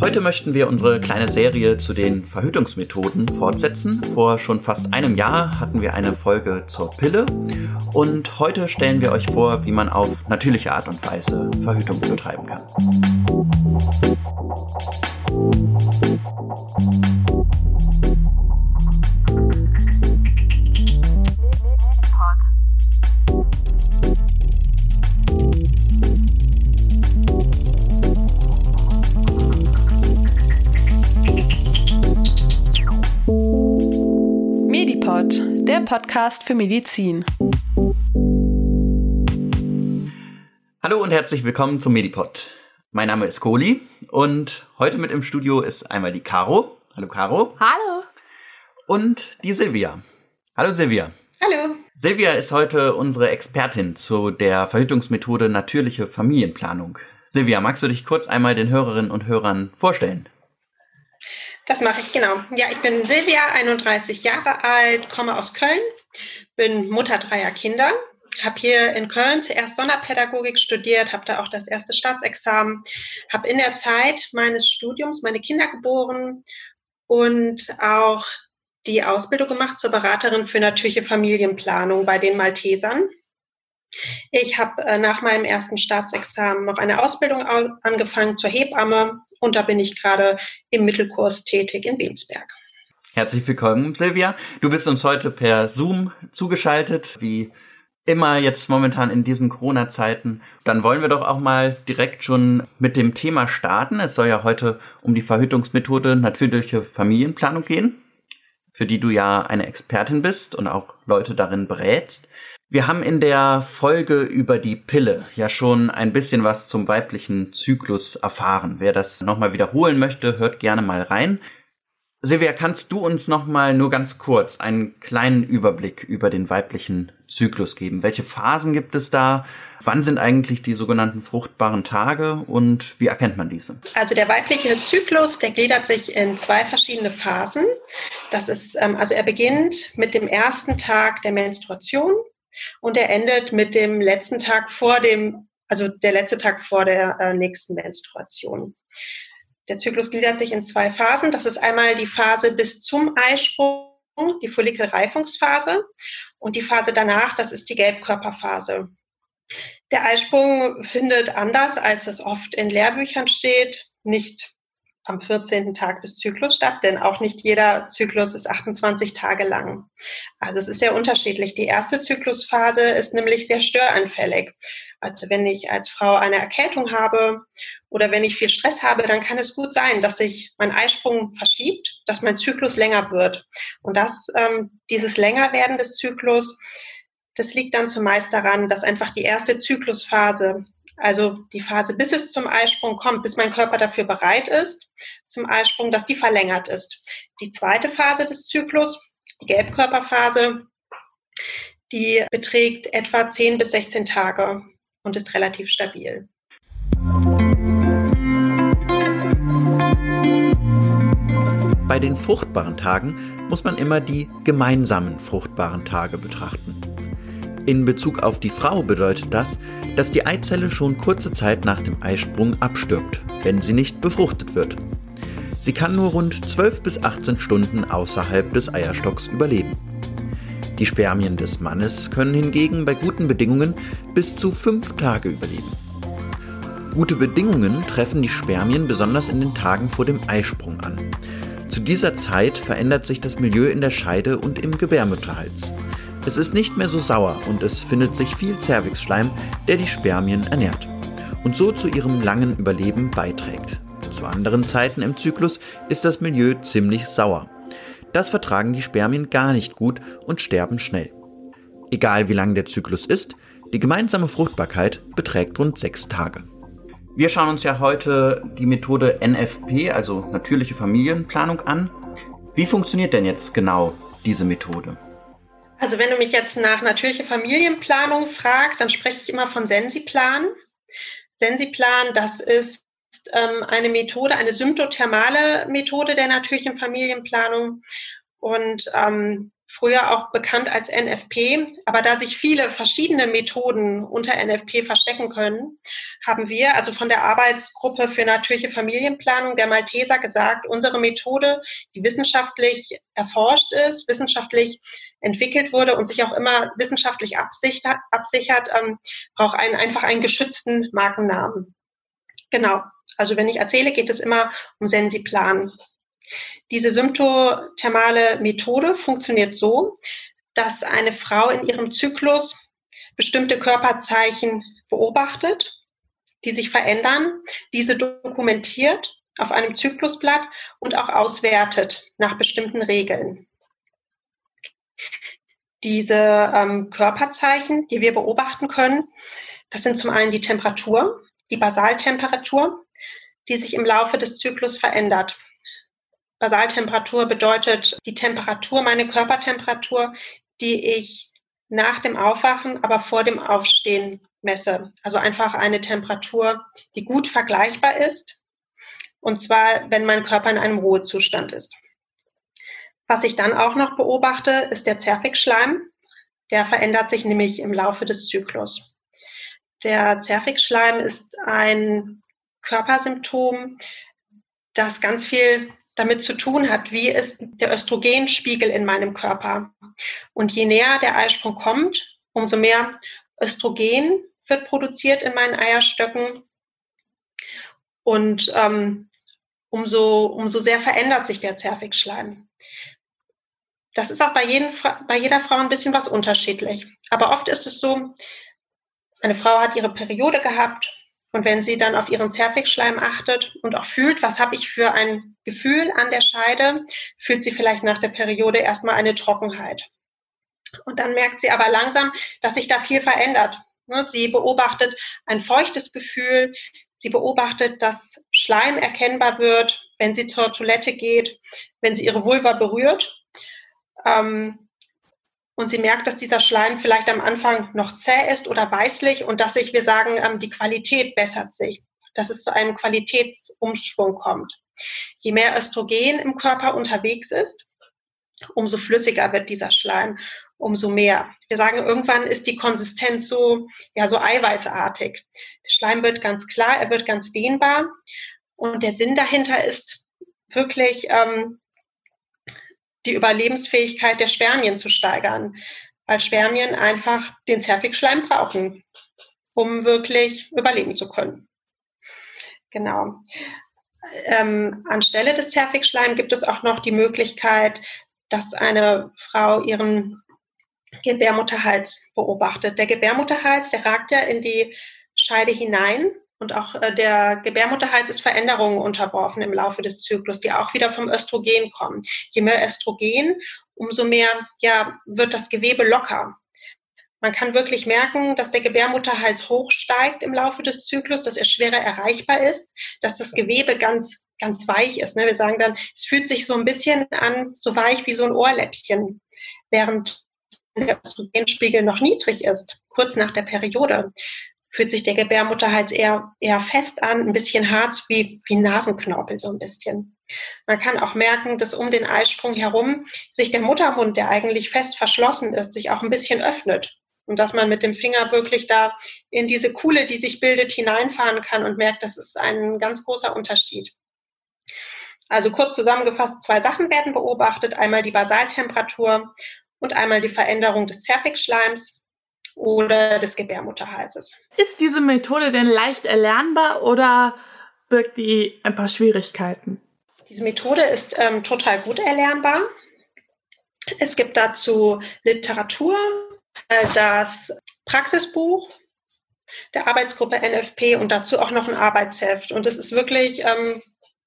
Heute möchten wir unsere kleine Serie zu den Verhütungsmethoden fortsetzen. Vor schon fast einem Jahr hatten wir eine Folge zur Pille und heute stellen wir euch vor, wie man auf natürliche Art und Weise Verhütung betreiben kann. Der Podcast für Medizin. Hallo und herzlich willkommen zum Medipod. Mein Name ist Kohli und heute mit im Studio ist einmal die Caro. Hallo Caro. Hallo. Und die Silvia. Hallo Silvia. Hallo. Silvia ist heute unsere Expertin zu der Verhütungsmethode natürliche Familienplanung. Silvia, magst du dich kurz einmal den Hörerinnen und Hörern vorstellen? Das mache ich, genau. Ja, ich bin Silvia, 31 Jahre alt, komme aus Köln, bin Mutter dreier Kinder, habe hier in Köln zuerst Sonderpädagogik studiert, habe da auch das erste Staatsexamen, habe in der Zeit meines Studiums meine Kinder geboren und auch die Ausbildung gemacht zur Beraterin für natürliche Familienplanung bei den Maltesern. Ich habe äh, nach meinem ersten Staatsexamen noch eine Ausbildung angefangen zur Hebamme und da bin ich gerade im Mittelkurs tätig in Bensberg. Herzlich willkommen, Silvia. Du bist uns heute per Zoom zugeschaltet, wie immer jetzt momentan in diesen Corona-Zeiten. Dann wollen wir doch auch mal direkt schon mit dem Thema starten. Es soll ja heute um die Verhütungsmethode natürliche Familienplanung gehen, für die du ja eine Expertin bist und auch Leute darin berätst. Wir haben in der Folge über die Pille ja schon ein bisschen was zum weiblichen Zyklus erfahren. Wer das nochmal wiederholen möchte, hört gerne mal rein. Silvia, kannst du uns nochmal nur ganz kurz einen kleinen Überblick über den weiblichen Zyklus geben? Welche Phasen gibt es da? Wann sind eigentlich die sogenannten fruchtbaren Tage und wie erkennt man diese? Also der weibliche Zyklus, der gliedert sich in zwei verschiedene Phasen. Das ist, ähm, also er beginnt mit dem ersten Tag der Menstruation und er endet mit dem letzten Tag vor dem, also der letzte Tag vor der äh, nächsten Menstruation. Der Zyklus gliedert sich in zwei Phasen. Das ist einmal die Phase bis zum Eisprung, die Follikelreifungsphase und die Phase danach, das ist die Gelbkörperphase. Der Eisprung findet anders, als es oft in Lehrbüchern steht, nicht am 14. Tag des Zyklus statt, denn auch nicht jeder Zyklus ist 28 Tage lang. Also es ist sehr unterschiedlich. Die erste Zyklusphase ist nämlich sehr störanfällig. Also wenn ich als Frau eine Erkältung habe oder wenn ich viel Stress habe, dann kann es gut sein, dass sich mein Eisprung verschiebt, dass mein Zyklus länger wird. Und das, ähm, dieses Längerwerden des Zyklus, das liegt dann zumeist daran, dass einfach die erste Zyklusphase also die Phase, bis es zum Eisprung kommt, bis mein Körper dafür bereit ist zum Eisprung, dass die verlängert ist. Die zweite Phase des Zyklus, die Gelbkörperphase, die beträgt etwa 10 bis 16 Tage und ist relativ stabil. Bei den fruchtbaren Tagen muss man immer die gemeinsamen fruchtbaren Tage betrachten. In Bezug auf die Frau bedeutet das, dass die Eizelle schon kurze Zeit nach dem Eisprung abstirbt, wenn sie nicht befruchtet wird. Sie kann nur rund 12 bis 18 Stunden außerhalb des Eierstocks überleben. Die Spermien des Mannes können hingegen bei guten Bedingungen bis zu fünf Tage überleben. Gute Bedingungen treffen die Spermien besonders in den Tagen vor dem Eisprung an. Zu dieser Zeit verändert sich das Milieu in der Scheide und im Gebärmutterhals. Es ist nicht mehr so sauer und es findet sich viel Zervixschleim, der die Spermien ernährt und so zu ihrem langen Überleben beiträgt. Zu anderen Zeiten im Zyklus ist das Milieu ziemlich sauer. Das vertragen die Spermien gar nicht gut und sterben schnell. Egal wie lang der Zyklus ist, die gemeinsame Fruchtbarkeit beträgt rund sechs Tage. Wir schauen uns ja heute die Methode NFP, also natürliche Familienplanung, an. Wie funktioniert denn jetzt genau diese Methode? Also wenn du mich jetzt nach natürlicher Familienplanung fragst, dann spreche ich immer von Sensiplan. Sensiplan, das ist ähm, eine Methode, eine symptothermale Methode der natürlichen Familienplanung. Und ähm, früher auch bekannt als NFP. Aber da sich viele verschiedene Methoden unter NFP verstecken können, haben wir also von der Arbeitsgruppe für natürliche Familienplanung der Malteser gesagt, unsere Methode, die wissenschaftlich erforscht ist, wissenschaftlich entwickelt wurde und sich auch immer wissenschaftlich absichert, absichert ähm, braucht einen, einfach einen geschützten Markennamen. Genau. Also wenn ich erzähle, geht es immer um Sensiplan. Diese symptothermale Methode funktioniert so, dass eine Frau in ihrem Zyklus bestimmte Körperzeichen beobachtet, die sich verändern, diese dokumentiert auf einem Zyklusblatt und auch auswertet nach bestimmten Regeln. Diese ähm, Körperzeichen, die wir beobachten können, das sind zum einen die Temperatur, die Basaltemperatur, die sich im Laufe des Zyklus verändert. Basaltemperatur bedeutet die Temperatur, meine Körpertemperatur, die ich nach dem Aufwachen, aber vor dem Aufstehen messe. Also einfach eine Temperatur, die gut vergleichbar ist. Und zwar, wenn mein Körper in einem Ruhezustand ist. Was ich dann auch noch beobachte, ist der Zervixschleim. Der verändert sich nämlich im Laufe des Zyklus. Der Zervixschleim ist ein Körpersymptom, das ganz viel damit zu tun hat, wie ist der Östrogenspiegel in meinem Körper. Und je näher der Eisprung kommt, umso mehr Östrogen wird produziert in meinen Eierstöcken und ähm, umso, umso sehr verändert sich der Zervixschleim. Das ist auch bei, jeden, bei jeder Frau ein bisschen was unterschiedlich. Aber oft ist es so, eine Frau hat ihre Periode gehabt und wenn sie dann auf ihren Zervixschleim achtet und auch fühlt, was habe ich für ein Gefühl an der Scheide, fühlt sie vielleicht nach der Periode erstmal eine Trockenheit. Und dann merkt sie aber langsam, dass sich da viel verändert. Ne, sie beobachtet ein feuchtes Gefühl. Sie beobachtet, dass Schleim erkennbar wird, wenn sie zur Toilette geht, wenn sie ihre Vulva berührt. Ähm, und sie merkt, dass dieser Schleim vielleicht am Anfang noch zäh ist oder weißlich und dass sich, wir sagen, ähm, die Qualität bessert sich, dass es zu einem Qualitätsumschwung kommt. Je mehr Östrogen im Körper unterwegs ist, umso flüssiger wird dieser Schleim, umso mehr. Wir sagen, irgendwann ist die Konsistenz so, ja, so eiweißartig. Der Schleim wird ganz klar, er wird ganz dehnbar. Und der Sinn dahinter ist wirklich, ähm, die Überlebensfähigkeit der Spermien zu steigern, weil Spermien einfach den Zervixschleim brauchen, um wirklich überleben zu können. Genau. Ähm, anstelle des Zervixschleims gibt es auch noch die Möglichkeit, dass eine Frau ihren Gebärmutterhals beobachtet. Der Gebärmutterhals, der ragt ja in die Scheide hinein und auch äh, der Gebärmutterhals ist Veränderungen unterworfen im Laufe des Zyklus, die auch wieder vom Östrogen kommen. Je mehr Östrogen, umso mehr ja, wird das Gewebe locker. Man kann wirklich merken, dass der Gebärmutterhals hochsteigt im Laufe des Zyklus, dass er schwerer erreichbar ist, dass das Gewebe ganz, ganz weich ist. Ne? Wir sagen dann, es fühlt sich so ein bisschen an, so weich wie so ein Ohrläppchen, während der Östrogenspiegel noch niedrig ist, kurz nach der Periode fühlt sich der Gebärmutterhals eher, eher fest an, ein bisschen hart, wie, wie Nasenknorpel so ein bisschen. Man kann auch merken, dass um den Eisprung herum sich der Muttermund, der eigentlich fest verschlossen ist, sich auch ein bisschen öffnet. Und dass man mit dem Finger wirklich da in diese Kuhle, die sich bildet, hineinfahren kann und merkt, das ist ein ganz großer Unterschied. Also kurz zusammengefasst, zwei Sachen werden beobachtet. Einmal die Basaltemperatur und einmal die Veränderung des Zervixschleims oder des Gebärmutterhalses. Ist diese Methode denn leicht erlernbar oder birgt die ein paar Schwierigkeiten? Diese Methode ist ähm, total gut erlernbar. Es gibt dazu Literatur, äh, das Praxisbuch der Arbeitsgruppe NFP und dazu auch noch ein Arbeitsheft. Und es ist wirklich ähm,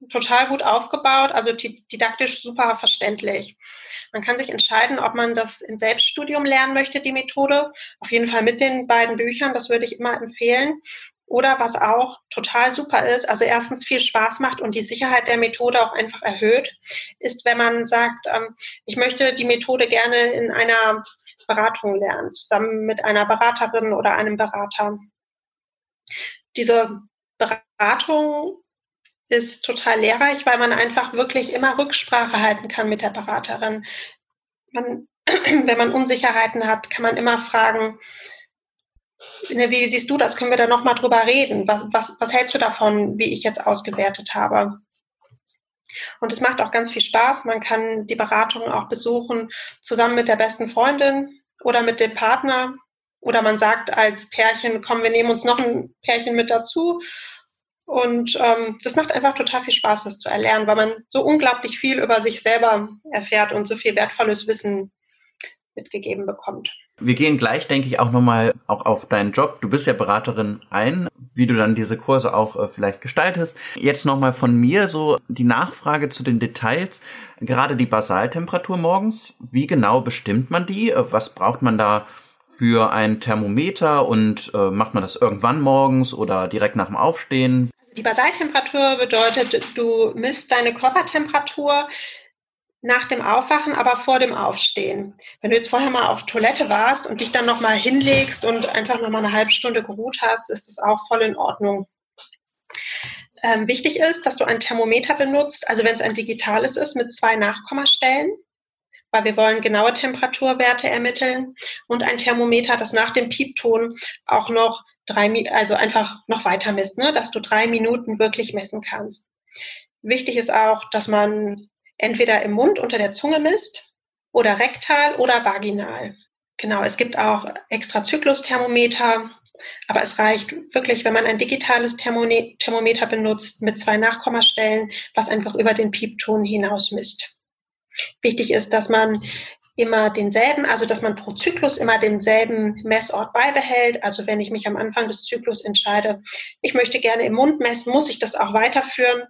total gut aufgebaut, also didaktisch super verständlich. Man kann sich entscheiden, ob man das im Selbststudium lernen möchte, die Methode. Auf jeden Fall mit den beiden Büchern, das würde ich immer empfehlen. Oder was auch total super ist, also erstens viel Spaß macht und die Sicherheit der Methode auch einfach erhöht, ist, wenn man sagt, ähm, ich möchte die Methode gerne in einer Beratung lernen, zusammen mit einer Beraterin oder einem Berater. Diese Beratung ist total lehrreich, weil man einfach wirklich immer Rücksprache halten kann mit der Beraterin. Man wenn man Unsicherheiten hat, kann man immer fragen, ne, wie siehst du das? Können wir da nochmal drüber reden? Was, was, was hältst du davon, wie ich jetzt ausgewertet habe? Und es macht auch ganz viel Spaß. Man kann die Beratung auch besuchen, zusammen mit der besten Freundin oder mit dem Partner. Oder man sagt als Pärchen, komm, wir nehmen uns noch ein Pärchen mit dazu. Und ähm, das macht einfach total viel Spaß, das zu erlernen, weil man so unglaublich viel über sich selber erfährt und so viel wertvolles Wissen mitgegeben bekommt. Wir gehen gleich, denke ich, auch nochmal auch auf deinen Job. Du bist ja Beraterin ein, wie du dann diese Kurse auch äh, vielleicht gestaltest. Jetzt nochmal von mir so die Nachfrage zu den Details. Gerade die Basaltemperatur morgens. Wie genau bestimmt man die? Äh, was braucht man da für ein Thermometer und äh, macht man das irgendwann morgens oder direkt nach dem Aufstehen? Die Basaltemperatur bedeutet, du misst deine Körpertemperatur nach dem Aufwachen, aber vor dem Aufstehen. Wenn du jetzt vorher mal auf Toilette warst und dich dann nochmal hinlegst und einfach nochmal eine halbe Stunde geruht hast, ist das auch voll in Ordnung. Ähm, wichtig ist, dass du ein Thermometer benutzt, also wenn es ein digitales ist, mit zwei Nachkommastellen, weil wir wollen genaue Temperaturwerte ermitteln und ein Thermometer, das nach dem Piepton auch noch drei, also einfach noch weiter misst, ne, dass du drei Minuten wirklich messen kannst. Wichtig ist auch, dass man entweder im Mund unter der Zunge misst oder rektal oder vaginal. Genau, es gibt auch extra Zyklusthermometer, aber es reicht wirklich, wenn man ein digitales Thermometer benutzt mit zwei Nachkommastellen, was einfach über den Piepton hinaus misst. Wichtig ist, dass man immer denselben, also dass man pro Zyklus immer denselben Messort beibehält. Also wenn ich mich am Anfang des Zyklus entscheide, ich möchte gerne im Mund messen, muss ich das auch weiterführen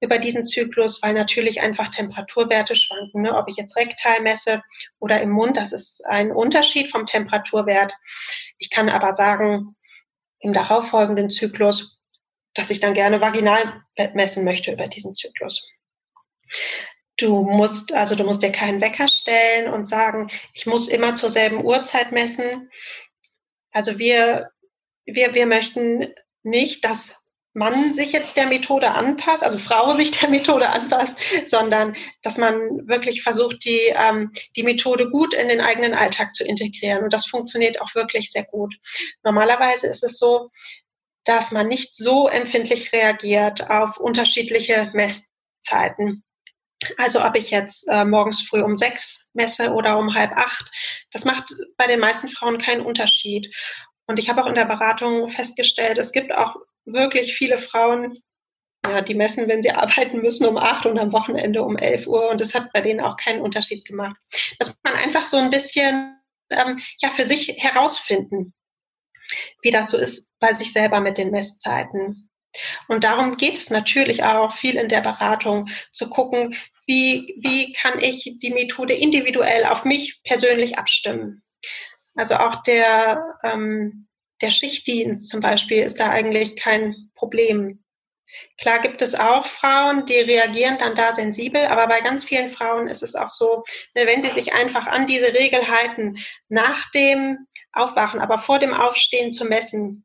über diesen Zyklus, weil natürlich einfach Temperaturwerte schwanken. Ne? Ob ich jetzt rektal messe oder im Mund, das ist ein Unterschied vom Temperaturwert. Ich kann aber sagen, im darauffolgenden Zyklus, dass ich dann gerne vaginal messen möchte über diesen Zyklus. Du musst, also du musst dir keinen Wecker stellen und sagen, ich muss immer zur selben Uhrzeit messen. Also wir, wir, wir möchten nicht, dass Mann sich jetzt der Methode anpasst, also Frau sich der Methode anpasst, sondern dass man wirklich versucht, die, ähm, die Methode gut in den eigenen Alltag zu integrieren. Und das funktioniert auch wirklich sehr gut. Normalerweise ist es so, dass man nicht so empfindlich reagiert auf unterschiedliche Messzeiten. Also ob ich jetzt äh, morgens früh um sechs messe oder um halb acht, das macht bei den meisten Frauen keinen Unterschied. Und ich habe auch in der Beratung festgestellt, es gibt auch wirklich viele Frauen, ja, die messen, wenn sie arbeiten müssen um acht und am Wochenende um elf Uhr. Und das hat bei denen auch keinen Unterschied gemacht. Das muss man einfach so ein bisschen ähm, ja, für sich herausfinden, wie das so ist bei sich selber mit den Messzeiten. Und darum geht es natürlich auch viel in der Beratung, zu gucken, wie, wie kann ich die Methode individuell auf mich persönlich abstimmen. Also auch der, ähm, der Schichtdienst zum Beispiel ist da eigentlich kein Problem. Klar gibt es auch Frauen, die reagieren dann da sensibel, aber bei ganz vielen Frauen ist es auch so, ne, wenn sie sich einfach an diese Regel halten, nach dem Aufwachen, aber vor dem Aufstehen zu messen,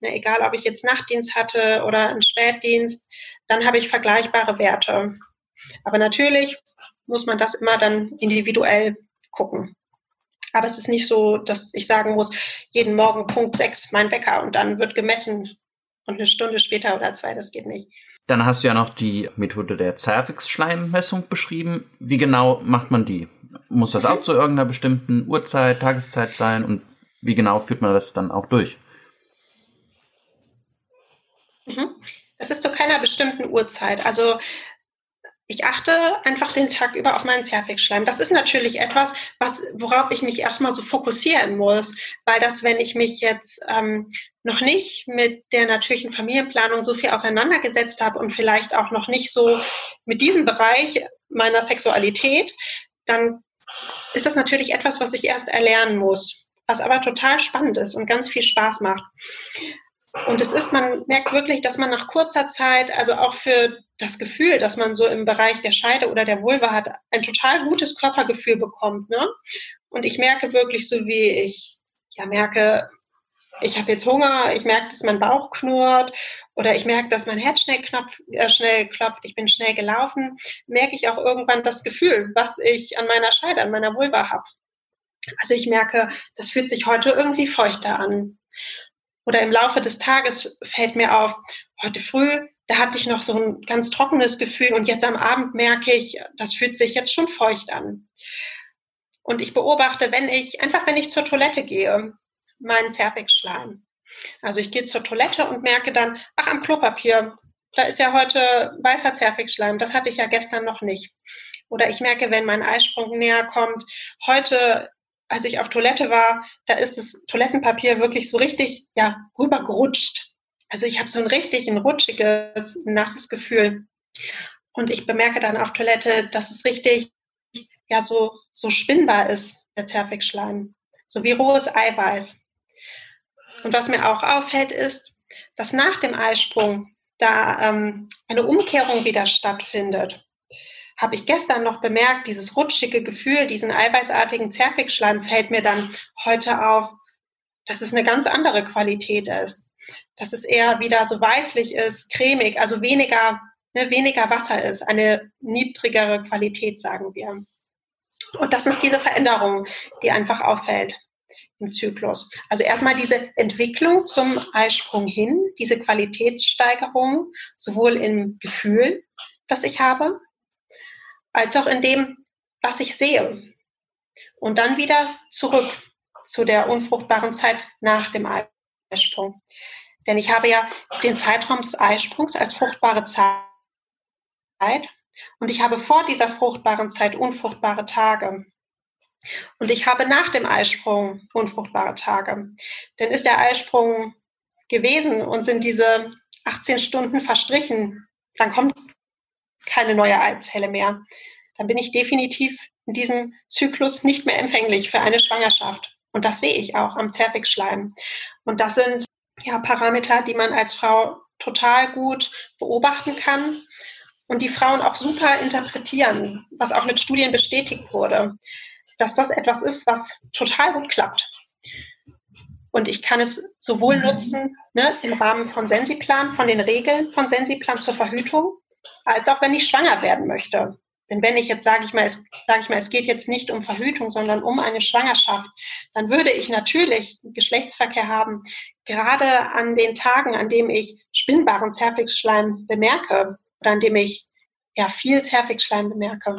ne, egal ob ich jetzt Nachtdienst hatte oder einen Spätdienst, dann habe ich vergleichbare Werte. Aber natürlich muss man das immer dann individuell gucken. Aber es ist nicht so, dass ich sagen muss, jeden Morgen Punkt 6 mein Wecker und dann wird gemessen und eine Stunde später oder zwei, das geht nicht. Dann hast du ja noch die Methode der Cervix-Schleimmessung beschrieben. Wie genau macht man die? Muss das mhm. auch zu irgendeiner bestimmten Uhrzeit, Tageszeit sein? Und wie genau führt man das dann auch durch? Mhm. Das ist zu keiner bestimmten Uhrzeit. Also ich achte einfach den Tag über auf meinen Zervixschleim. Das ist natürlich etwas, was, worauf ich mich erstmal so fokussieren muss, weil das, wenn ich mich jetzt ähm, noch nicht mit der natürlichen Familienplanung so viel auseinandergesetzt habe und vielleicht auch noch nicht so mit diesem Bereich meiner Sexualität, dann ist das natürlich etwas, was ich erst erlernen muss, was aber total spannend ist und ganz viel Spaß macht. Und es ist, man merkt wirklich, dass man nach kurzer Zeit, also auch für das Gefühl, dass man so im Bereich der Scheide oder der Vulva hat, ein total gutes Körpergefühl bekommt. Ne? Und ich merke wirklich so, wie ich ja merke, ich habe jetzt Hunger, ich merke, dass mein Bauch knurrt oder ich merke, dass mein Herz schnell, knopf, äh, schnell klopft, ich bin schnell gelaufen, merke ich auch irgendwann das Gefühl, was ich an meiner Scheide, an meiner Vulva habe. Also ich merke, das fühlt sich heute irgendwie feuchter an. Oder im Laufe des Tages fällt mir auf, heute früh, da hatte ich noch so ein ganz trockenes Gefühl und jetzt am Abend merke ich, das fühlt sich jetzt schon feucht an. Und ich beobachte, wenn ich, einfach wenn ich zur Toilette gehe, meinen Zervixschleim. Also ich gehe zur Toilette und merke dann, ach, am Klopapier, da ist ja heute weißer Zervixschleim, das hatte ich ja gestern noch nicht. Oder ich merke, wenn mein Eisprung näher kommt, heute, als ich auf Toilette war, da ist das Toilettenpapier wirklich so richtig, ja, rübergerutscht. Also ich habe so ein richtig ein rutschiges, nasses Gefühl. Und ich bemerke dann auf Toilette, dass es richtig, ja, so, so spinnbar ist, der Zervixschleim. So wie rohes Eiweiß. Und was mir auch auffällt, ist, dass nach dem Eisprung da ähm, eine Umkehrung wieder stattfindet. Habe ich gestern noch bemerkt, dieses rutschige Gefühl, diesen eiweißartigen Zervixschleim fällt mir dann heute auf, dass es eine ganz andere Qualität ist. Dass es eher wieder so weißlich ist, cremig, also weniger, ne, weniger Wasser ist, eine niedrigere Qualität, sagen wir. Und das ist diese Veränderung, die einfach auffällt im Zyklus. Also erstmal diese Entwicklung zum Eisprung hin, diese Qualitätssteigerung, sowohl im Gefühl, das ich habe, als auch in dem, was ich sehe. Und dann wieder zurück zu der unfruchtbaren Zeit nach dem Eisprung. Denn ich habe ja den Zeitraum des Eisprungs als fruchtbare Zeit und ich habe vor dieser fruchtbaren Zeit unfruchtbare Tage. Und ich habe nach dem Eisprung unfruchtbare Tage. Denn ist der Eisprung gewesen und sind diese 18 Stunden verstrichen, dann kommt keine neue Eizelle mehr. Dann bin ich definitiv in diesem Zyklus nicht mehr empfänglich für eine Schwangerschaft. Und das sehe ich auch am Zervixschleim. Und das sind ja Parameter, die man als Frau total gut beobachten kann und die Frauen auch super interpretieren, was auch mit Studien bestätigt wurde dass das etwas ist, was total gut klappt. Und ich kann es sowohl nutzen ne, im Rahmen von Sensiplan, von den Regeln von Sensiplan zur Verhütung, als auch wenn ich schwanger werden möchte. Denn wenn ich jetzt sage ich mal, es, sage ich mal, es geht jetzt nicht um Verhütung, sondern um eine Schwangerschaft, dann würde ich natürlich Geschlechtsverkehr haben, gerade an den Tagen, an dem ich spinnbaren Zervixschleim bemerke oder an dem ich ja viel Zervixschleim bemerke.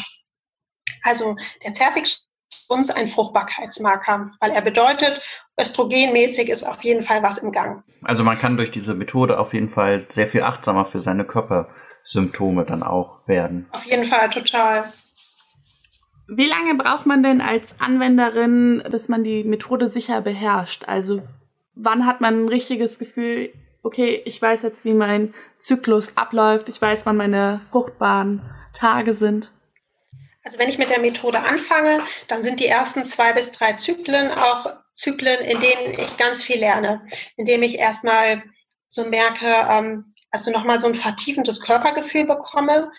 Also der Zervixschleim uns ein Fruchtbarkeitsmarker, weil er bedeutet, östrogenmäßig ist auf jeden Fall was im Gang. Also man kann durch diese Methode auf jeden Fall sehr viel achtsamer für seine Körpersymptome dann auch werden. Auf jeden Fall, total. Wie lange braucht man denn als Anwenderin, bis man die Methode sicher beherrscht? Also wann hat man ein richtiges Gefühl, okay, ich weiß jetzt, wie mein Zyklus abläuft, ich weiß, wann meine fruchtbaren Tage sind? Also wenn ich mit der Methode anfange, dann sind die ersten zwei bis drei Zyklen auch Zyklen, in denen ich ganz viel lerne, indem ich erstmal so merke, ähm, also nochmal so ein vertiefendes Körpergefühl bekomme,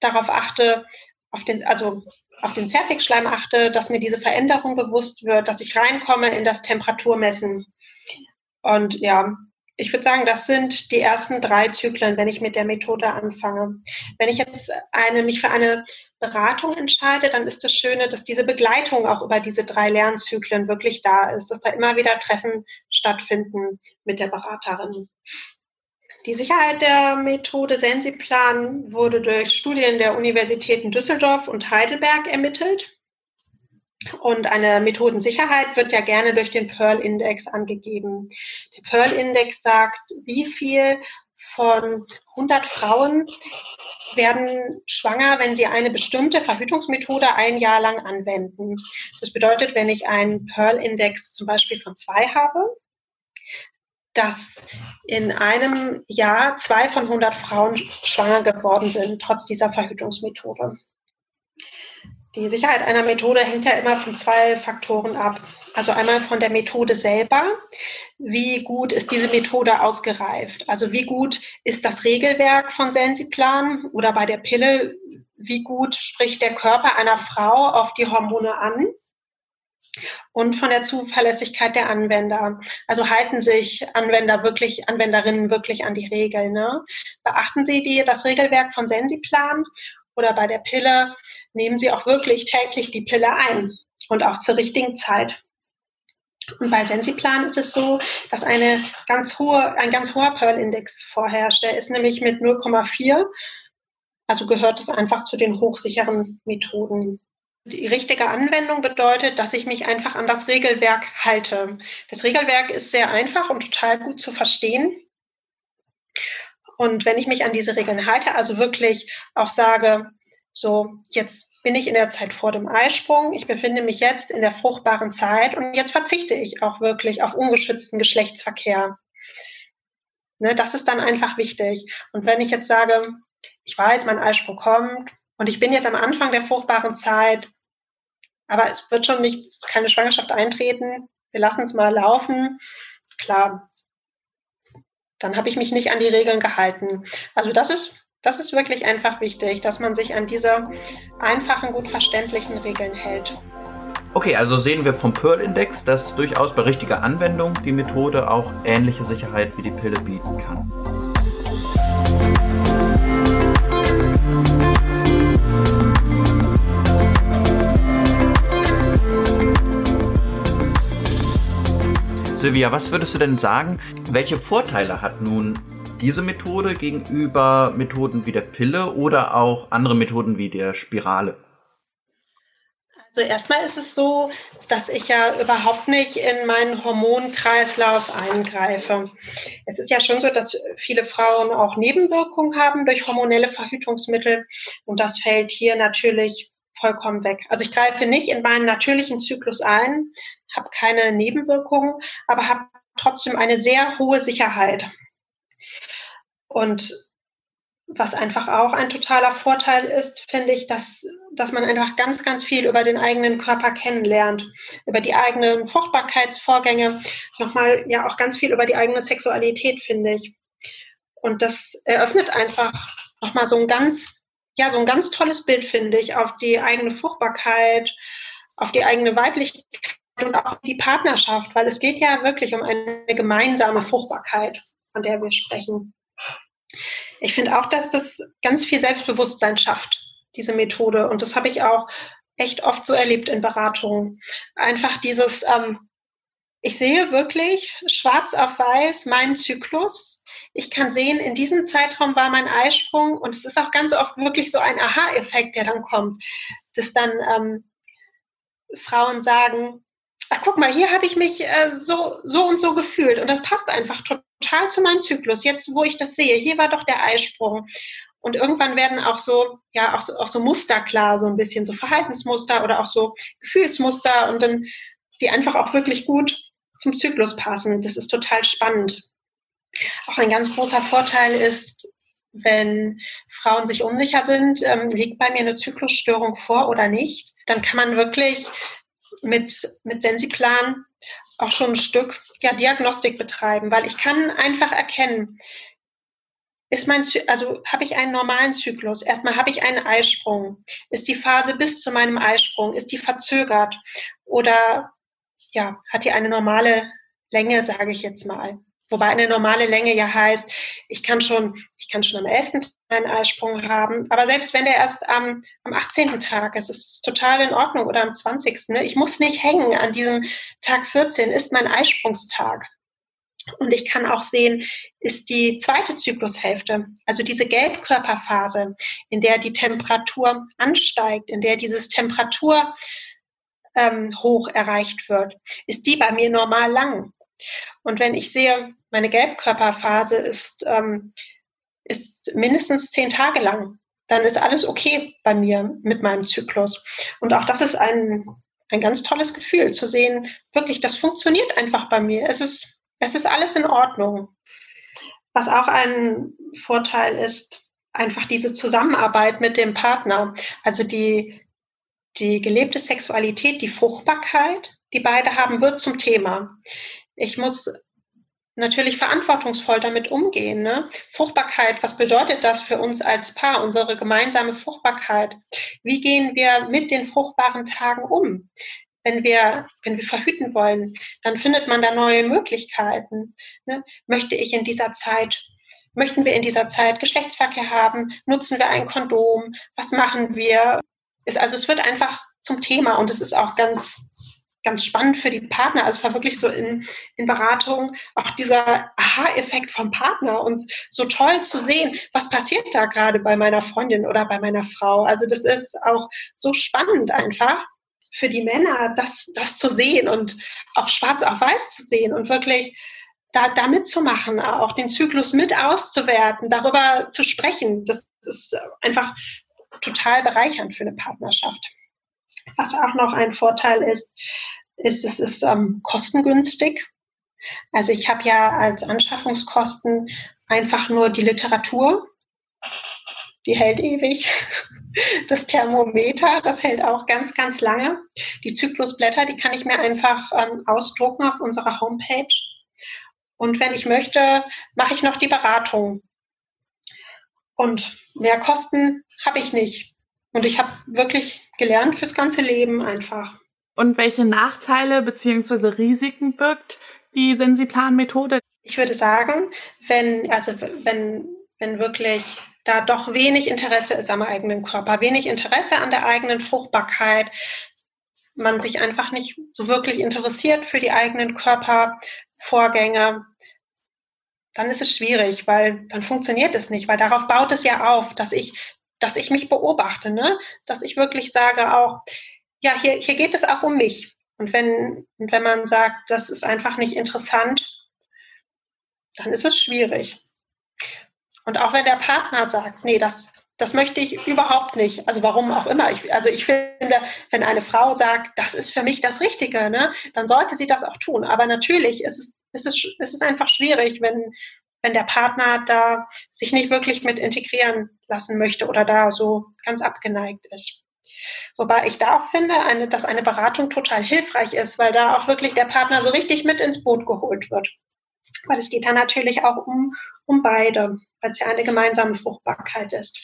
darauf achte, auf den, also auf den Zervixschleim achte, dass mir diese Veränderung bewusst wird, dass ich reinkomme in das Temperaturmessen. Und ja, ich würde sagen, das sind die ersten drei Zyklen, wenn ich mit der Methode anfange. Wenn ich jetzt eine, mich für eine Beratung entscheide, dann ist das Schöne, dass diese Begleitung auch über diese drei Lernzyklen wirklich da ist, dass da immer wieder Treffen stattfinden mit der Beraterin. Die Sicherheit der Methode Sensiplan wurde durch Studien der Universitäten Düsseldorf und Heidelberg ermittelt. Und eine Methodensicherheit wird ja gerne durch den Pearl-Index angegeben. Der Pearl-Index sagt, wie viel von 100 Frauen werden schwanger, wenn sie eine bestimmte Verhütungsmethode ein Jahr lang anwenden. Das bedeutet, wenn ich einen Pearl-Index zum Beispiel von zwei habe, dass in einem Jahr zwei von 100 Frauen schwanger geworden sind, trotz dieser Verhütungsmethode. Die Sicherheit einer Methode hängt ja immer von zwei Faktoren ab. Also einmal von der Methode selber. Wie gut ist diese Methode ausgereift? Also wie gut ist das Regelwerk von Sensiplan oder bei der Pille? Wie gut spricht der Körper einer Frau auf die Hormone an? Und von der Zuverlässigkeit der Anwender. Also halten sich Anwender wirklich, Anwenderinnen wirklich an die Regeln. Ne? Beachten Sie die, das Regelwerk von Sensiplan oder bei der Pille nehmen Sie auch wirklich täglich die Pille ein und auch zur richtigen Zeit. Und bei Sensiplan ist es so, dass eine ganz hohe, ein ganz hoher Pearl-Index vorherrscht. Der ist nämlich mit 0,4, also gehört es einfach zu den hochsicheren Methoden. Die richtige Anwendung bedeutet, dass ich mich einfach an das Regelwerk halte. Das Regelwerk ist sehr einfach und total gut zu verstehen. Und wenn ich mich an diese Regeln halte, also wirklich auch sage, so jetzt bin ich in der Zeit vor dem Eisprung, ich befinde mich jetzt in der fruchtbaren Zeit und jetzt verzichte ich auch wirklich auf ungeschützten Geschlechtsverkehr. Ne, das ist dann einfach wichtig. Und wenn ich jetzt sage, ich weiß, mein Eisprung kommt und ich bin jetzt am Anfang der fruchtbaren Zeit, aber es wird schon nicht keine Schwangerschaft eintreten. Wir lassen es mal laufen. Klar, dann habe ich mich nicht an die Regeln gehalten. Also das ist, das ist wirklich einfach wichtig, dass man sich an diese einfachen, gut verständlichen Regeln hält. Okay, also sehen wir vom Pearl-Index, dass durchaus bei richtiger Anwendung die Methode auch ähnliche Sicherheit wie die Pille bieten kann. Silvia, was würdest du denn sagen, welche Vorteile hat nun diese Methode gegenüber Methoden wie der Pille oder auch andere Methoden wie der Spirale? Also erstmal ist es so, dass ich ja überhaupt nicht in meinen Hormonkreislauf eingreife. Es ist ja schon so, dass viele Frauen auch Nebenwirkungen haben durch hormonelle Verhütungsmittel und das fällt hier natürlich vollkommen weg. Also ich greife nicht in meinen natürlichen Zyklus ein, habe keine Nebenwirkungen, aber habe trotzdem eine sehr hohe Sicherheit. Und was einfach auch ein totaler Vorteil ist, finde ich, dass, dass man einfach ganz, ganz viel über den eigenen Körper kennenlernt, über die eigenen Fruchtbarkeitsvorgänge, nochmal ja auch ganz viel über die eigene Sexualität, finde ich. Und das eröffnet einfach nochmal so ein ganz ja, so ein ganz tolles Bild, finde ich, auf die eigene Fruchtbarkeit, auf die eigene Weiblichkeit und auch die Partnerschaft, weil es geht ja wirklich um eine gemeinsame Fruchtbarkeit, von der wir sprechen. Ich finde auch, dass das ganz viel Selbstbewusstsein schafft, diese Methode. Und das habe ich auch echt oft so erlebt in Beratungen. Einfach dieses, ähm, ich sehe wirklich schwarz auf weiß meinen Zyklus. Ich kann sehen, in diesem Zeitraum war mein Eisprung und es ist auch ganz oft wirklich so ein Aha-Effekt, der dann kommt, dass dann ähm, Frauen sagen, ach guck mal, hier habe ich mich äh, so, so und so gefühlt und das passt einfach total zu meinem Zyklus. Jetzt, wo ich das sehe, hier war doch der Eisprung. Und irgendwann werden auch so, ja, auch so, auch so Muster klar, so ein bisschen so Verhaltensmuster oder auch so Gefühlsmuster und dann die einfach auch wirklich gut zum Zyklus passen. Das ist total spannend. Auch ein ganz großer Vorteil ist, wenn Frauen sich unsicher sind, ähm, liegt bei mir eine Zyklusstörung vor oder nicht, dann kann man wirklich mit, mit Sensiplan auch schon ein Stück ja, Diagnostik betreiben, weil ich kann einfach erkennen, ist mein, also habe ich einen normalen Zyklus? Erstmal habe ich einen Eisprung. Ist die Phase bis zu meinem Eisprung, ist die verzögert? Oder ja, hat die eine normale Länge, sage ich jetzt mal. Wobei eine normale Länge ja heißt, ich kann schon, ich kann schon am 11. Tag einen Eisprung haben. Aber selbst wenn der erst am, am 18. Tag ist, ist es total in Ordnung oder am 20. Ne? Ich muss nicht hängen an diesem Tag 14, ist mein Eisprungstag. Und ich kann auch sehen, ist die zweite Zyklushälfte, also diese Gelbkörperphase, in der die Temperatur ansteigt, in der dieses Temperatur ähm, hoch erreicht wird, ist die bei mir normal lang. Und wenn ich sehe, meine Gelbkörperphase ist, ähm, ist mindestens zehn Tage lang, dann ist alles okay bei mir mit meinem Zyklus. Und auch das ist ein, ein ganz tolles Gefühl, zu sehen, wirklich, das funktioniert einfach bei mir. Es ist, es ist alles in Ordnung. Was auch ein Vorteil ist, einfach diese Zusammenarbeit mit dem Partner. Also die, die gelebte Sexualität, die Fruchtbarkeit, die beide haben, wird zum Thema. Ich muss natürlich verantwortungsvoll damit umgehen. Ne? Fruchtbarkeit, was bedeutet das für uns als Paar, unsere gemeinsame Fruchtbarkeit? Wie gehen wir mit den fruchtbaren Tagen um? wenn wir, wenn wir verhüten wollen, dann findet man da neue Möglichkeiten. Ne? Möchte ich in dieser Zeit, möchten wir in dieser Zeit Geschlechtsverkehr haben? Nutzen wir ein Kondom? Was machen wir? Also es wird einfach zum Thema und es ist auch ganz, ganz spannend für die Partner. Also es war wirklich so in, in Beratung auch dieser Aha-Effekt vom Partner und so toll zu sehen, was passiert da gerade bei meiner Freundin oder bei meiner Frau. Also das ist auch so spannend einfach für die Männer, das, das zu sehen und auch schwarz auf weiß zu sehen und wirklich da, da mitzumachen, auch den Zyklus mit auszuwerten, darüber zu sprechen. Das ist einfach total bereichernd für eine Partnerschaft. Was auch noch ein Vorteil ist, ist, es ist ähm, kostengünstig. Also ich habe ja als Anschaffungskosten einfach nur die Literatur, die hält ewig. Das Thermometer, das hält auch ganz, ganz lange. Die Zyklusblätter, die kann ich mir einfach ähm, ausdrucken auf unserer Homepage. Und wenn ich möchte, mache ich noch die Beratung. Und mehr Kosten habe ich nicht. Und ich habe wirklich gelernt fürs ganze Leben einfach. Und welche Nachteile bzw. Risiken birgt die Sensiplan-Methode? Ich würde sagen, wenn, also wenn, wenn wirklich da doch wenig Interesse ist am eigenen Körper, wenig Interesse an der eigenen Fruchtbarkeit, man sich einfach nicht so wirklich interessiert für die eigenen Körpervorgänge, dann ist es schwierig, weil dann funktioniert es nicht, weil darauf baut es ja auf, dass ich dass ich mich beobachte, ne? dass ich wirklich sage auch, ja, hier, hier geht es auch um mich. Und wenn, und wenn man sagt, das ist einfach nicht interessant, dann ist es schwierig. Und auch wenn der Partner sagt, nee, das, das möchte ich überhaupt nicht. Also warum auch immer. Ich, also ich finde, wenn eine Frau sagt, das ist für mich das Richtige, ne, dann sollte sie das auch tun. Aber natürlich ist es, ist es, ist es einfach schwierig, wenn, wenn der Partner da sich nicht wirklich mit integrieren lassen möchte oder da so ganz abgeneigt ist. Wobei ich da auch finde, eine, dass eine Beratung total hilfreich ist, weil da auch wirklich der Partner so richtig mit ins Boot geholt wird. Weil es geht da natürlich auch um, um beide, weil es ja eine gemeinsame Fruchtbarkeit ist.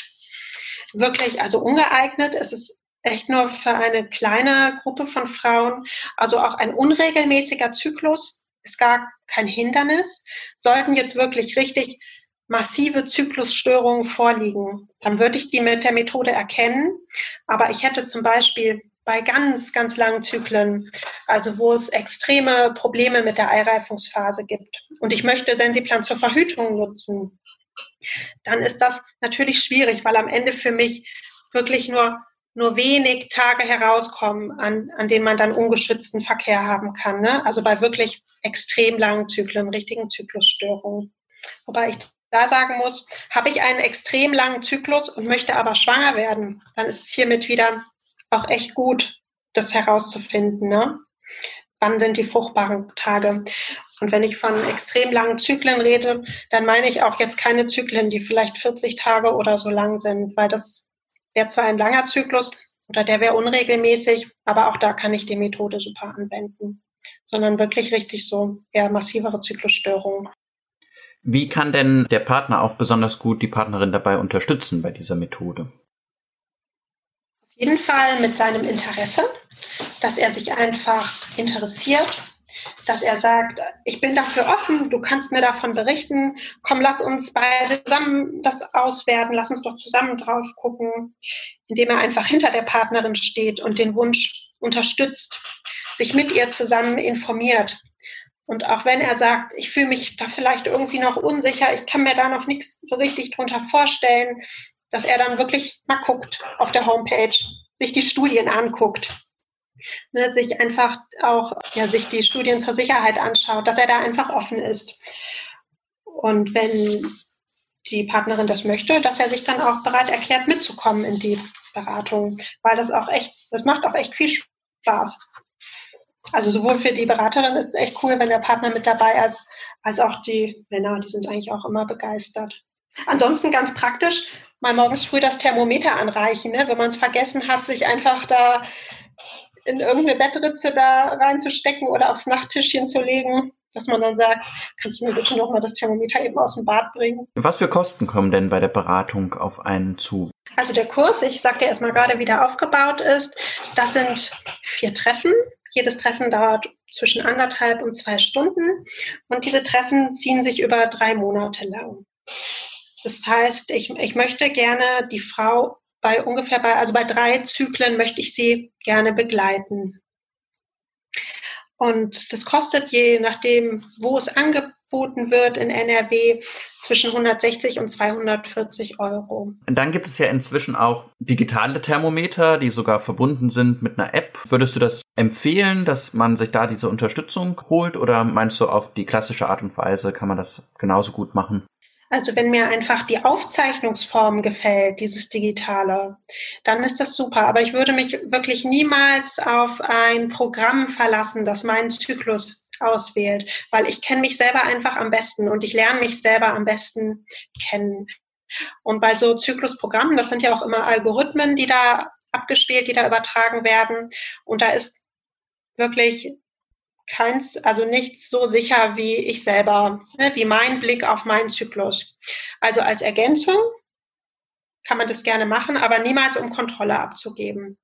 Wirklich, also ungeeignet ist es echt nur für eine kleine Gruppe von Frauen. Also auch ein unregelmäßiger Zyklus ist gar kein Hindernis. Sollten jetzt wirklich richtig massive Zyklusstörungen vorliegen, dann würde ich die mit der Methode erkennen. Aber ich hätte zum Beispiel bei ganz, ganz langen Zyklen, also wo es extreme Probleme mit der Eireifungsphase gibt und ich möchte Sensiplan zur Verhütung nutzen, dann ist das natürlich schwierig, weil am Ende für mich wirklich nur nur wenig Tage herauskommen, an, an denen man dann ungeschützten Verkehr haben kann. Ne? Also bei wirklich extrem langen Zyklen, richtigen Zyklusstörungen. Wobei ich da sagen muss, habe ich einen extrem langen Zyklus und möchte aber schwanger werden, dann ist es hiermit wieder auch echt gut, das herauszufinden. Ne? Wann sind die fruchtbaren Tage? Und wenn ich von extrem langen Zyklen rede, dann meine ich auch jetzt keine Zyklen, die vielleicht 40 Tage oder so lang sind, weil das wäre zwar ein langer Zyklus oder der wäre unregelmäßig, aber auch da kann ich die Methode super anwenden, sondern wirklich richtig so eher massivere Zyklusstörungen. Wie kann denn der Partner auch besonders gut die Partnerin dabei unterstützen bei dieser Methode? Auf jeden Fall mit seinem Interesse, dass er sich einfach interessiert dass er sagt, ich bin dafür offen, du kannst mir davon berichten, komm, lass uns beide zusammen das auswerten, lass uns doch zusammen drauf gucken, indem er einfach hinter der Partnerin steht und den Wunsch unterstützt, sich mit ihr zusammen informiert. Und auch wenn er sagt, ich fühle mich da vielleicht irgendwie noch unsicher, ich kann mir da noch nichts so richtig drunter vorstellen, dass er dann wirklich mal guckt auf der Homepage, sich die Studien anguckt ne, sich einfach auch, ja, sich die Studien zur Sicherheit anschaut, dass er da einfach offen ist. Und wenn die Partnerin das möchte, dass er sich dann auch bereit erklärt, mitzukommen in die Beratung, weil das auch echt, das macht auch echt viel Spaß. Also sowohl für die Beraterin ist es echt cool, wenn der Partner mit dabei ist, als auch die Männer, die sind eigentlich auch immer begeistert. Ansonsten ganz praktisch, mal morgens früh das Thermometer anreichen, ne? wenn man es vergessen hat, sich einfach da in irgendeine Bettritze da reinzustecken oder aufs Nachttischchen zu legen, dass man dann sagt, kannst du mir bitte nochmal das Thermometer eben aus dem Bad bringen. Was für Kosten kommen denn bei der Beratung auf einen zu? Also der Kurs, ich sagte erstmal gerade, wie der aufgebaut ist, das sind vier Treffen. Jedes Treffen dauert zwischen anderthalb und zwei Stunden und diese Treffen ziehen sich über drei Monate lang. Das heißt, ich, ich möchte gerne die Frau bei ungefähr bei, also bei drei Zyklen möchte ich sie gerne begleiten. Und das kostet je nachdem, wo es angeboten wird in NRW, zwischen 160 und 240 Euro. Und dann gibt es ja inzwischen auch digitale Thermometer, die sogar verbunden sind mit einer App. Würdest du das empfehlen, dass man sich da diese Unterstützung holt oder meinst du, auf die klassische Art und Weise kann man das genauso gut machen? Also wenn mir einfach die Aufzeichnungsform gefällt, dieses Digitale, dann ist das super. Aber ich würde mich wirklich niemals auf ein Programm verlassen, das meinen Zyklus auswählt, weil ich kenne mich selber einfach am besten und ich lerne mich selber am besten kennen. Und bei so Zyklusprogrammen, das sind ja auch immer Algorithmen, die da abgespielt, die da übertragen werden. Und da ist wirklich keins, also nichts so sicher wie ich selber, ne, wie mein Blick auf meinen Zyklus. Also als Ergänzung kann man das gerne machen, aber niemals um Kontrolle abzugeben.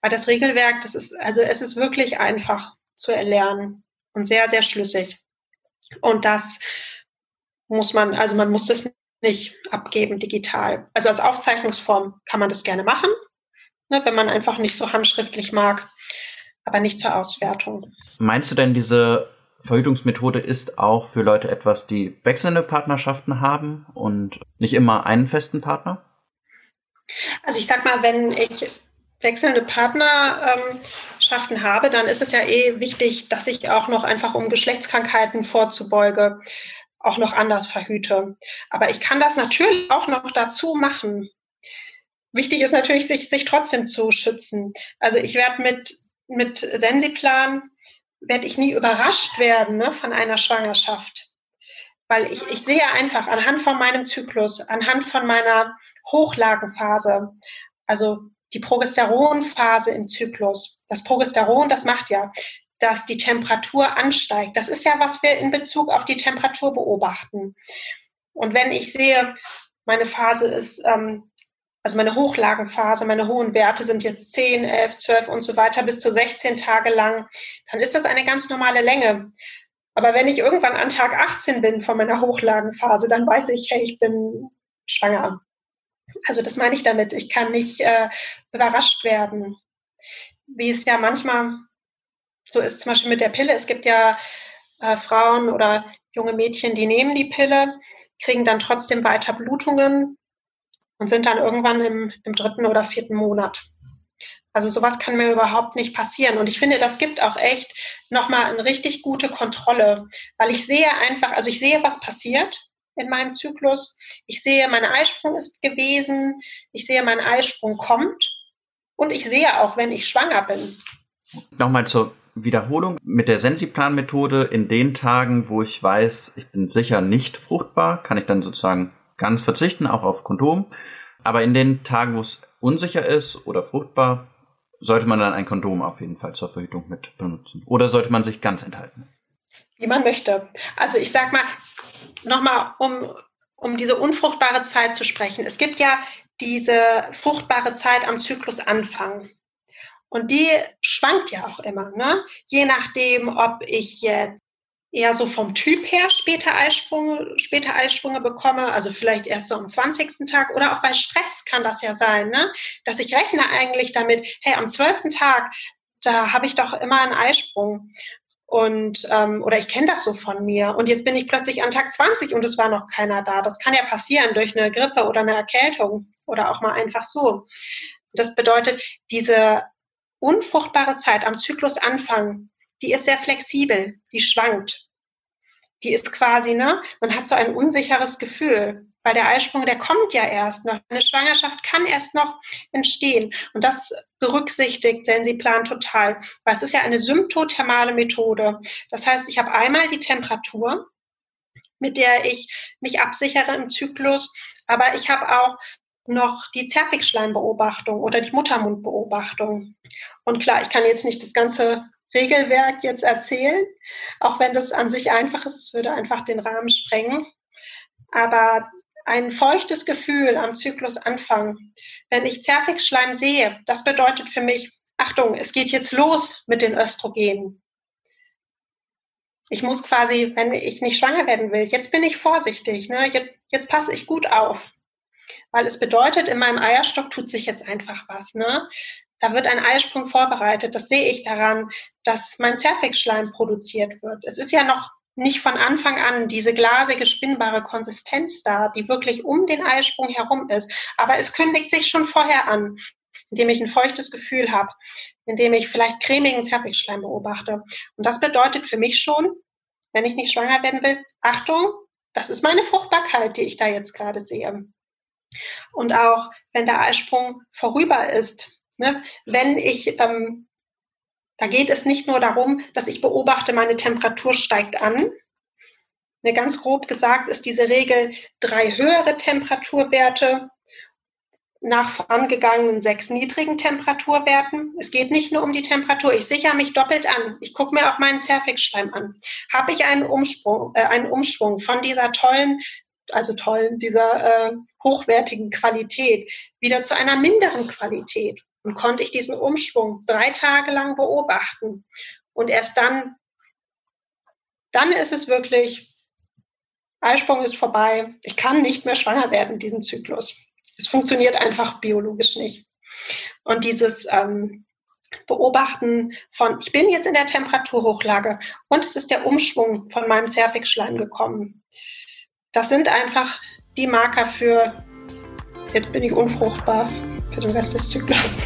Weil das Regelwerk, das ist, also es ist wirklich einfach zu erlernen und sehr, sehr schlüssig. Und das muss man, also man muss das nicht abgeben digital. Also als Aufzeichnungsform kann man das gerne machen, ne, wenn man einfach nicht so handschriftlich mag aber nicht zur Auswertung. Meinst du denn, diese Verhütungsmethode ist auch für Leute etwas, die wechselnde Partnerschaften haben und nicht immer einen festen Partner? Also ich sag mal, wenn ich wechselnde Partnerschaften habe, dann ist es ja eh wichtig, dass ich auch noch einfach um Geschlechtskrankheiten vorzubeuge, auch noch anders verhüte. Aber ich kann das natürlich auch noch dazu machen. Wichtig ist natürlich, sich, sich trotzdem zu schützen. Also ich werde mit mit Sensiplan werde ich nie überrascht werden ne, von einer Schwangerschaft. Weil ich, ich sehe einfach anhand von meinem Zyklus, anhand von meiner Hochlagenphase, also die Progesteronphase im Zyklus. Das Progesteron, das macht ja, dass die Temperatur ansteigt. Das ist ja, was wir in Bezug auf die Temperatur beobachten. Und wenn ich sehe, meine Phase ist ähm, also meine Hochlagenphase, meine hohen Werte sind jetzt 10, 11, 12 und so weiter bis zu 16 Tage lang, dann ist das eine ganz normale Länge. Aber wenn ich irgendwann an Tag 18 bin von meiner Hochlagenphase, dann weiß ich, hey, ich bin schwanger. Also das meine ich damit. Ich kann nicht äh, überrascht werden. Wie es ja manchmal so ist, zum Beispiel mit der Pille. Es gibt ja äh, Frauen oder junge Mädchen, die nehmen die Pille, kriegen dann trotzdem weiter Blutungen, und sind dann irgendwann im, im dritten oder vierten Monat. Also sowas kann mir überhaupt nicht passieren. Und ich finde, das gibt auch echt nochmal eine richtig gute Kontrolle, weil ich sehe einfach, also ich sehe, was passiert in meinem Zyklus. Ich sehe, mein Eisprung ist gewesen. Ich sehe, mein Eisprung kommt. Und ich sehe auch, wenn ich schwanger bin. Nochmal zur Wiederholung mit der Sensiplan-Methode in den Tagen, wo ich weiß, ich bin sicher nicht fruchtbar, kann ich dann sozusagen ganz verzichten, auch auf Kondom. Aber in den Tagen, wo es unsicher ist oder fruchtbar, sollte man dann ein Kondom auf jeden Fall zur Verhütung mit benutzen. Oder sollte man sich ganz enthalten? Wie man möchte. Also ich sag mal, nochmal, um, um diese unfruchtbare Zeit zu sprechen. Es gibt ja diese fruchtbare Zeit am Zyklusanfang. Und die schwankt ja auch immer, ne? Je nachdem, ob ich jetzt eher so vom Typ her später Eisprünge, später Eisprünge bekomme, also vielleicht erst so am 20. Tag oder auch bei Stress kann das ja sein, ne? dass ich rechne eigentlich damit, hey, am 12. Tag, da habe ich doch immer einen Eisprung. Und ähm, oder ich kenne das so von mir und jetzt bin ich plötzlich an Tag 20 und es war noch keiner da. Das kann ja passieren durch eine Grippe oder eine Erkältung oder auch mal einfach so. Das bedeutet, diese unfruchtbare Zeit am Zyklusanfang, die ist sehr flexibel, die schwankt. Die ist quasi, ne, man hat so ein unsicheres Gefühl, weil der Eisprung, der kommt ja erst noch. Eine Schwangerschaft kann erst noch entstehen. Und das berücksichtigt Sensiplan total, weil es ist ja eine symptothermale Methode. Das heißt, ich habe einmal die Temperatur, mit der ich mich absichere im Zyklus, aber ich habe auch noch die Zervixschleimbeobachtung oder die Muttermundbeobachtung. Und klar, ich kann jetzt nicht das ganze Regelwerk jetzt erzählen, auch wenn das an sich einfach ist, es würde einfach den Rahmen sprengen. Aber ein feuchtes Gefühl am Zyklusanfang, wenn ich Zervixschleim sehe, das bedeutet für mich, Achtung, es geht jetzt los mit den Östrogenen. Ich muss quasi, wenn ich nicht schwanger werden will, jetzt bin ich vorsichtig, ne? jetzt, jetzt passe ich gut auf. Weil es bedeutet, in meinem Eierstock tut sich jetzt einfach was. Ne? Da wird ein Eisprung vorbereitet. Das sehe ich daran, dass mein Zervixschleim produziert wird. Es ist ja noch nicht von Anfang an diese glasige, spinnbare Konsistenz da, die wirklich um den Eisprung herum ist. Aber es kündigt sich schon vorher an, indem ich ein feuchtes Gefühl habe, indem ich vielleicht cremigen Zervixschleim beobachte. Und das bedeutet für mich schon, wenn ich nicht schwanger werden will, Achtung, das ist meine Fruchtbarkeit, die ich da jetzt gerade sehe. Und auch wenn der Eisprung vorüber ist, ne, wenn ich ähm, da geht es nicht nur darum, dass ich beobachte, meine Temperatur steigt an. Ne, ganz grob gesagt ist diese Regel drei höhere Temperaturwerte nach vorangegangenen sechs niedrigen Temperaturwerten. Es geht nicht nur um die Temperatur. Ich sichere mich doppelt an. Ich gucke mir auch meinen Zervixschleim an. Habe ich einen Umschwung, äh, einen Umschwung von dieser tollen, also tollen, dieser äh, hochwertigen Qualität wieder zu einer minderen Qualität? Und konnte ich diesen Umschwung drei Tage lang beobachten. Und erst dann, dann ist es wirklich, Eisprung ist vorbei. Ich kann nicht mehr schwanger werden, diesen Zyklus. Es funktioniert einfach biologisch nicht. Und dieses ähm, Beobachten von, ich bin jetzt in der Temperaturhochlage und es ist der Umschwung von meinem Zervixschleim gekommen. Das sind einfach die Marker für, jetzt bin ich unfruchtbar für den Rest des Zyklus.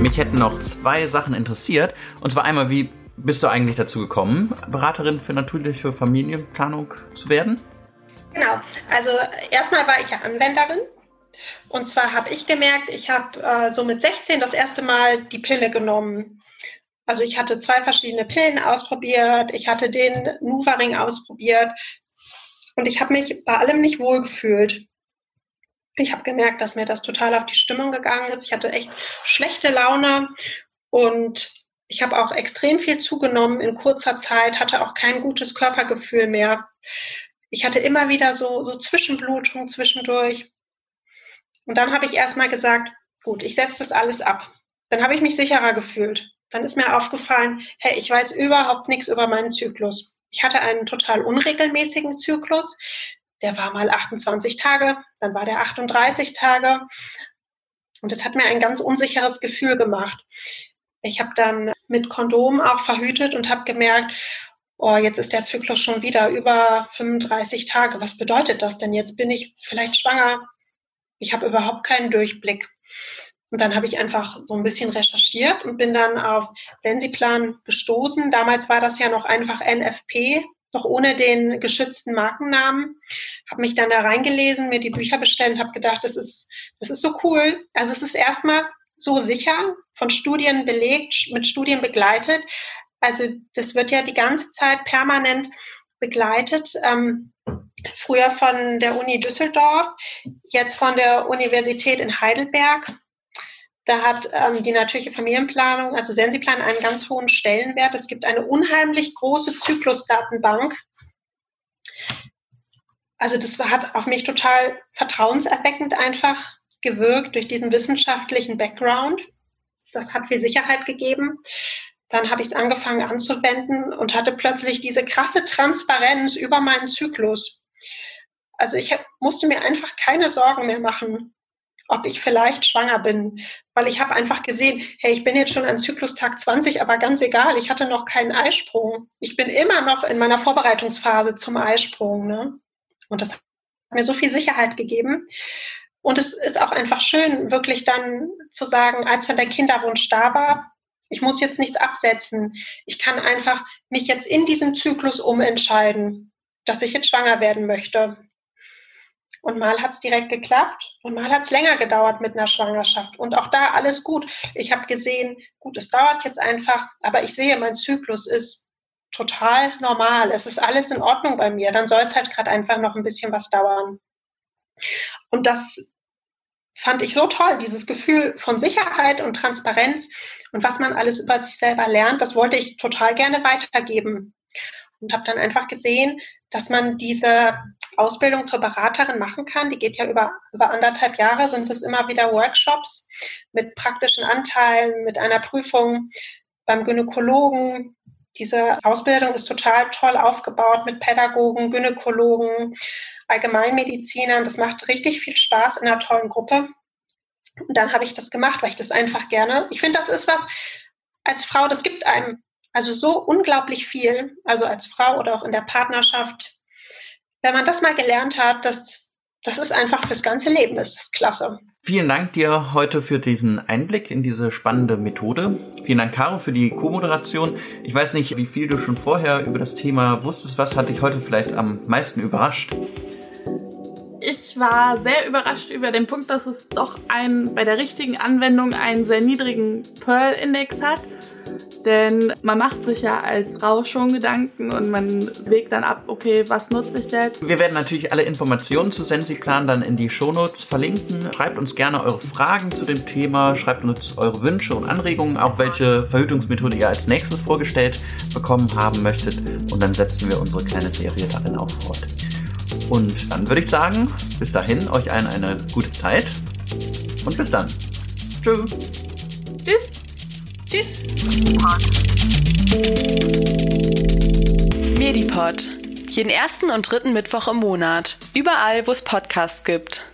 Mich hätten noch zwei Sachen interessiert. Und zwar einmal, wie bist du eigentlich dazu gekommen, Beraterin für natürliche Familienplanung zu werden? Genau, also erstmal war ich ja Anwenderin und zwar habe ich gemerkt, ich habe äh, so mit 16 das erste Mal die Pille genommen. Also ich hatte zwei verschiedene Pillen ausprobiert, ich hatte den Nuvaring ausprobiert und ich habe mich bei allem nicht wohl gefühlt. Ich habe gemerkt, dass mir das total auf die Stimmung gegangen ist. Ich hatte echt schlechte Laune und ich habe auch extrem viel zugenommen in kurzer Zeit, hatte auch kein gutes Körpergefühl mehr. Ich hatte immer wieder so, so Zwischenblutung zwischendurch. Und dann habe ich erstmal gesagt, gut, ich setze das alles ab. Dann habe ich mich sicherer gefühlt. Dann ist mir aufgefallen, hey, ich weiß überhaupt nichts über meinen Zyklus. Ich hatte einen total unregelmäßigen Zyklus. Der war mal 28 Tage, dann war der 38 Tage. Und das hat mir ein ganz unsicheres Gefühl gemacht. Ich habe dann mit Kondom auch verhütet und habe gemerkt, oh, jetzt ist der Zyklus schon wieder über 35 Tage. Was bedeutet das denn? Jetzt bin ich vielleicht schwanger. Ich habe überhaupt keinen Durchblick. Und dann habe ich einfach so ein bisschen recherchiert und bin dann auf Sensiplan gestoßen. Damals war das ja noch einfach NFP, noch ohne den geschützten Markennamen. Habe mich dann da reingelesen, mir die Bücher bestellt und habe gedacht, das ist, das ist so cool. Also es ist erstmal so sicher, von Studien belegt, mit Studien begleitet. Also das wird ja die ganze Zeit permanent begleitet. Ähm, früher von der Uni Düsseldorf, jetzt von der Universität in Heidelberg. Da hat ähm, die natürliche Familienplanung, also Sensiplan, einen ganz hohen Stellenwert. Es gibt eine unheimlich große Zyklusdatenbank. Also das hat auf mich total vertrauenserweckend einfach gewirkt durch diesen wissenschaftlichen Background. Das hat viel Sicherheit gegeben. Dann habe ich es angefangen anzuwenden und hatte plötzlich diese krasse Transparenz über meinen Zyklus. Also ich musste mir einfach keine Sorgen mehr machen, ob ich vielleicht schwanger bin, weil ich habe einfach gesehen, hey, ich bin jetzt schon an Zyklustag 20, aber ganz egal, ich hatte noch keinen Eisprung. Ich bin immer noch in meiner Vorbereitungsphase zum Eisprung. Ne? Und das hat mir so viel Sicherheit gegeben. Und es ist auch einfach schön, wirklich dann zu sagen, als dann der Kinderwunsch da war, ich muss jetzt nichts absetzen. Ich kann einfach mich jetzt in diesem Zyklus umentscheiden, dass ich jetzt schwanger werden möchte. Und mal hat es direkt geklappt und mal hat es länger gedauert mit einer Schwangerschaft. Und auch da alles gut. Ich habe gesehen, gut, es dauert jetzt einfach, aber ich sehe, mein Zyklus ist total normal. Es ist alles in Ordnung bei mir. Dann soll es halt gerade einfach noch ein bisschen was dauern. Und das fand ich so toll, dieses Gefühl von Sicherheit und Transparenz und was man alles über sich selber lernt, das wollte ich total gerne weitergeben. Und habe dann einfach gesehen, dass man diese Ausbildung zur Beraterin machen kann. Die geht ja über, über anderthalb Jahre, sind es immer wieder Workshops mit praktischen Anteilen, mit einer Prüfung beim Gynäkologen. Diese Ausbildung ist total toll aufgebaut mit Pädagogen, Gynäkologen, Allgemeinmedizinern. Das macht richtig viel Spaß in einer tollen Gruppe. Und dann habe ich das gemacht, weil ich das einfach gerne. Ich finde, das ist was als Frau, das gibt einem also so unglaublich viel, also als Frau oder auch in der Partnerschaft. Wenn man das mal gelernt hat, das, das ist einfach fürs ganze Leben, das ist klasse. Vielen Dank dir heute für diesen Einblick in diese spannende Methode. Vielen Dank, Caro, für die Co-Moderation. Ich weiß nicht, wie viel du schon vorher über das Thema wusstest. Was hat dich heute vielleicht am meisten überrascht? Ich war sehr überrascht über den Punkt, dass es doch ein, bei der richtigen Anwendung einen sehr niedrigen Pearl-Index hat. Denn man macht sich ja als Frau schon Gedanken und man wägt dann ab, okay, was nutze ich jetzt? Wir werden natürlich alle Informationen zu SensiPlan dann in die Shownotes verlinken. Schreibt uns gerne eure Fragen zu dem Thema, schreibt uns eure Wünsche und Anregungen, auch welche Verhütungsmethode ihr als nächstes vorgestellt bekommen haben möchtet. Und dann setzen wir unsere kleine Serie darin auch fort. Und dann würde ich sagen, bis dahin, euch allen eine gute Zeit und bis dann. Tschüss. Tschüss. Tschüss. Medipod. Jeden ersten und dritten Mittwoch im Monat. Überall, wo es Podcasts gibt.